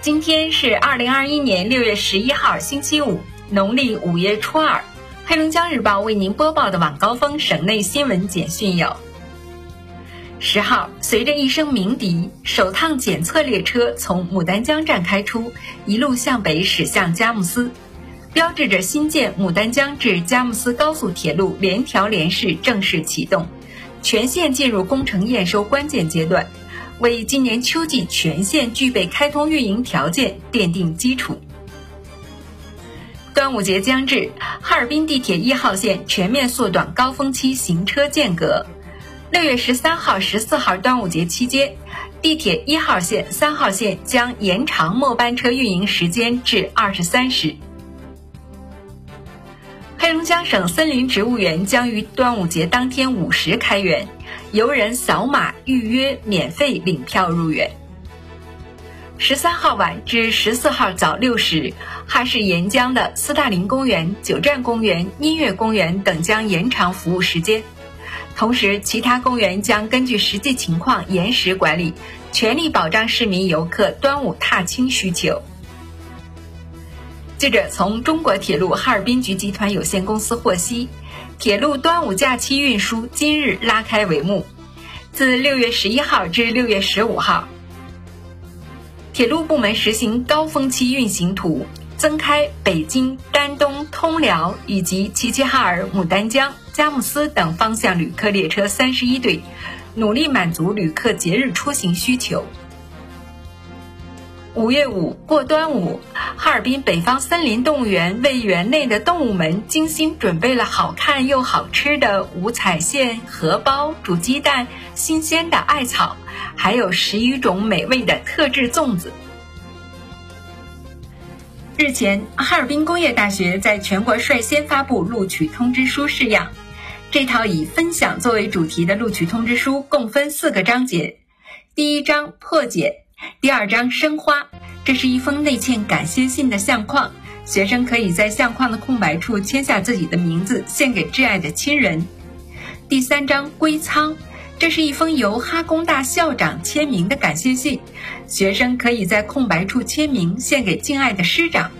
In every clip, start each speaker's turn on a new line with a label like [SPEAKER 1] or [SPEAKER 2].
[SPEAKER 1] 今天是二零二一年六月十一号，星期五，农历五月初二。黑龙江日报为您播报的晚高峰省内新闻简讯有：十号，随着一声鸣笛，首趟检测列车从牡丹江站开出，一路向北驶向佳木斯，标志着新建牡丹江至佳木斯高速铁路联调联试正式启动，全线进入工程验收关键阶段。为今年秋季全线具备开通运营条件奠定基础。端午节将至，哈尔滨地铁一号线全面缩短高峰期行车间隔。六月十三号、十四号端午节期间，地铁一号线、三号线将延长末班车运营时间至二十三时。黑龙江省森林植物园将于端午节当天午时开园。游人扫码预约，免费领票入园。十三号晚至十四号早六时，哈市沿江的斯大林公园、九站公园、音乐公园等将延长服务时间。同时，其他公园将根据实际情况延时管理，全力保障市民游客端午踏青需求。记者从中国铁路哈尔滨局集团有限公司获悉。铁路端午假期运输今日拉开帷幕，自六月十一号至六月十五号，铁路部门实行高峰期运行图，增开北京、丹东、通辽以及齐齐哈尔、牡丹江、佳木斯等方向旅客列车三十一对，努力满足旅客节日出行需求。五月五过端午，哈尔滨北方森林动物园为园内的动物们精心准备了好看又好吃的五彩线荷包、煮鸡蛋、新鲜的艾草，还有十余种美味的特制粽子。日前，哈尔滨工业大学在全国率先发布录取通知书式样。这套以分享作为主题的录取通知书共分四个章节，第一章破解。第二张生花，这是一封内嵌感谢信的相框，学生可以在相框的空白处签下自己的名字，献给挚爱的亲人。第三张归仓，这是一封由哈工大校长签名的感谢信，学生可以在空白处签名，献给敬爱的师长。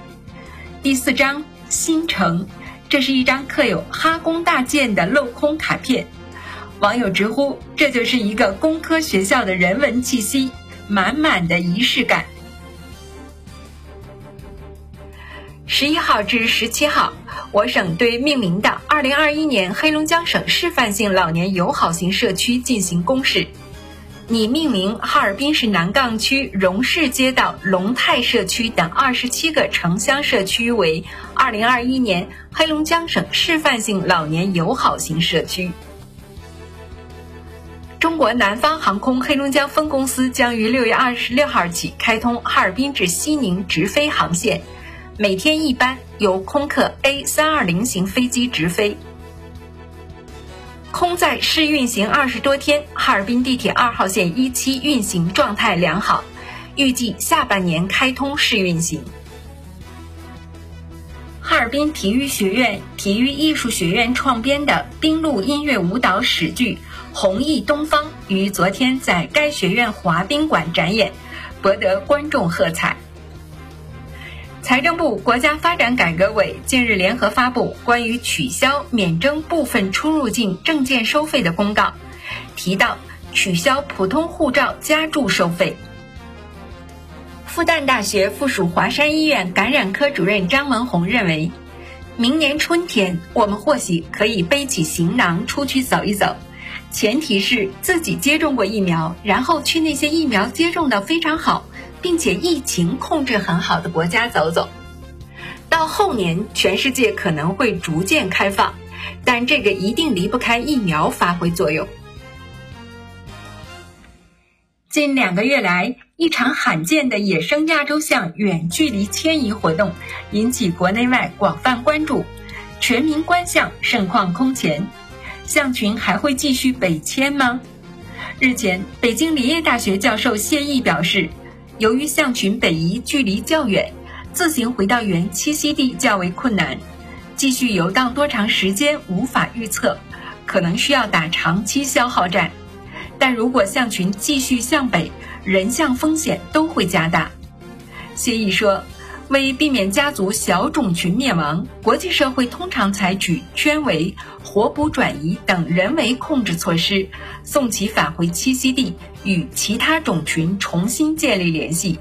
[SPEAKER 1] 第四张新城，这是一张刻有哈工大建的镂空卡片，网友直呼这就是一个工科学校的人文气息。满满的仪式感。十一号至十七号，我省对命名的二零二一年黑龙江省示范性老年友好型社区进行公示，拟命名哈尔滨市南岗区荣市街道龙泰社区等二十七个城乡社区为二零二一年黑龙江省示范性老年友好型社区。中国南方航空黑龙江分公司将于六月二十六号起开通哈尔滨至西宁直飞航线，每天一班，由空客 A 三二零型飞机直飞。空载试运行二十多天，哈尔滨地铁二号线一期运行状态良好，预计下半年开通试运行。哈尔滨体育学院体育艺术学院创编的冰露音乐舞蹈史剧。《弘毅东方》于昨天在该学院滑冰馆展演，博得观众喝彩。财政部、国家发展改革委近日联合发布关于取消免征部分出入境证件收费的公告，提到取消普通护照加注收费。复旦大学附属华山医院感染科主任张文宏认为，明年春天我们或许可以背起行囊出去走一走。前提是自己接种过疫苗，然后去那些疫苗接种的非常好，并且疫情控制很好的国家走走。到后年，全世界可能会逐渐开放，但这个一定离不开疫苗发挥作用。近两个月来，一场罕见的野生亚洲象远距离迁移活动引起国内外广泛关注，全民观象盛况空前。象群还会继续北迁吗？日前，北京林业大学教授谢毅表示，由于象群北移距离较远，自行回到原栖息地较为困难，继续游荡多长时间无法预测，可能需要打长期消耗战。但如果象群继续向北，人象风险都会加大。谢毅说，为避免家族小种群灭亡，国际社会通常采取圈围、活捕转移等人为控制措施，送其返回栖息地，与其他种群重新建立联系，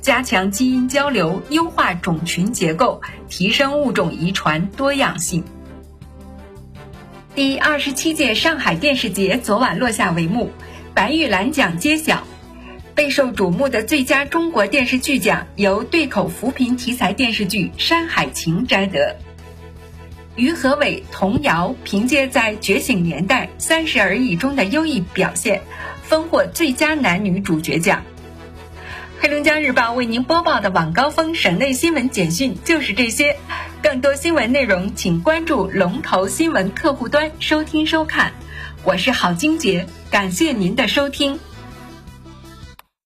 [SPEAKER 1] 加强基因交流，优化种群结构，提升物种遗传多样性。第二十七届上海电视节昨晚落下帷幕，白玉兰奖揭晓。备受瞩目的最佳中国电视剧奖由对口扶贫题材电视剧《山海情》摘得。于和伟、童瑶凭借在《觉醒年代》《三十而已》中的优异表现，分获最佳男女主角奖。黑龙江日报为您播报的晚高峰省内新闻简讯就是这些，更多新闻内容请关注龙头新闻客户端收听收看。我是郝金杰，感谢您的收听。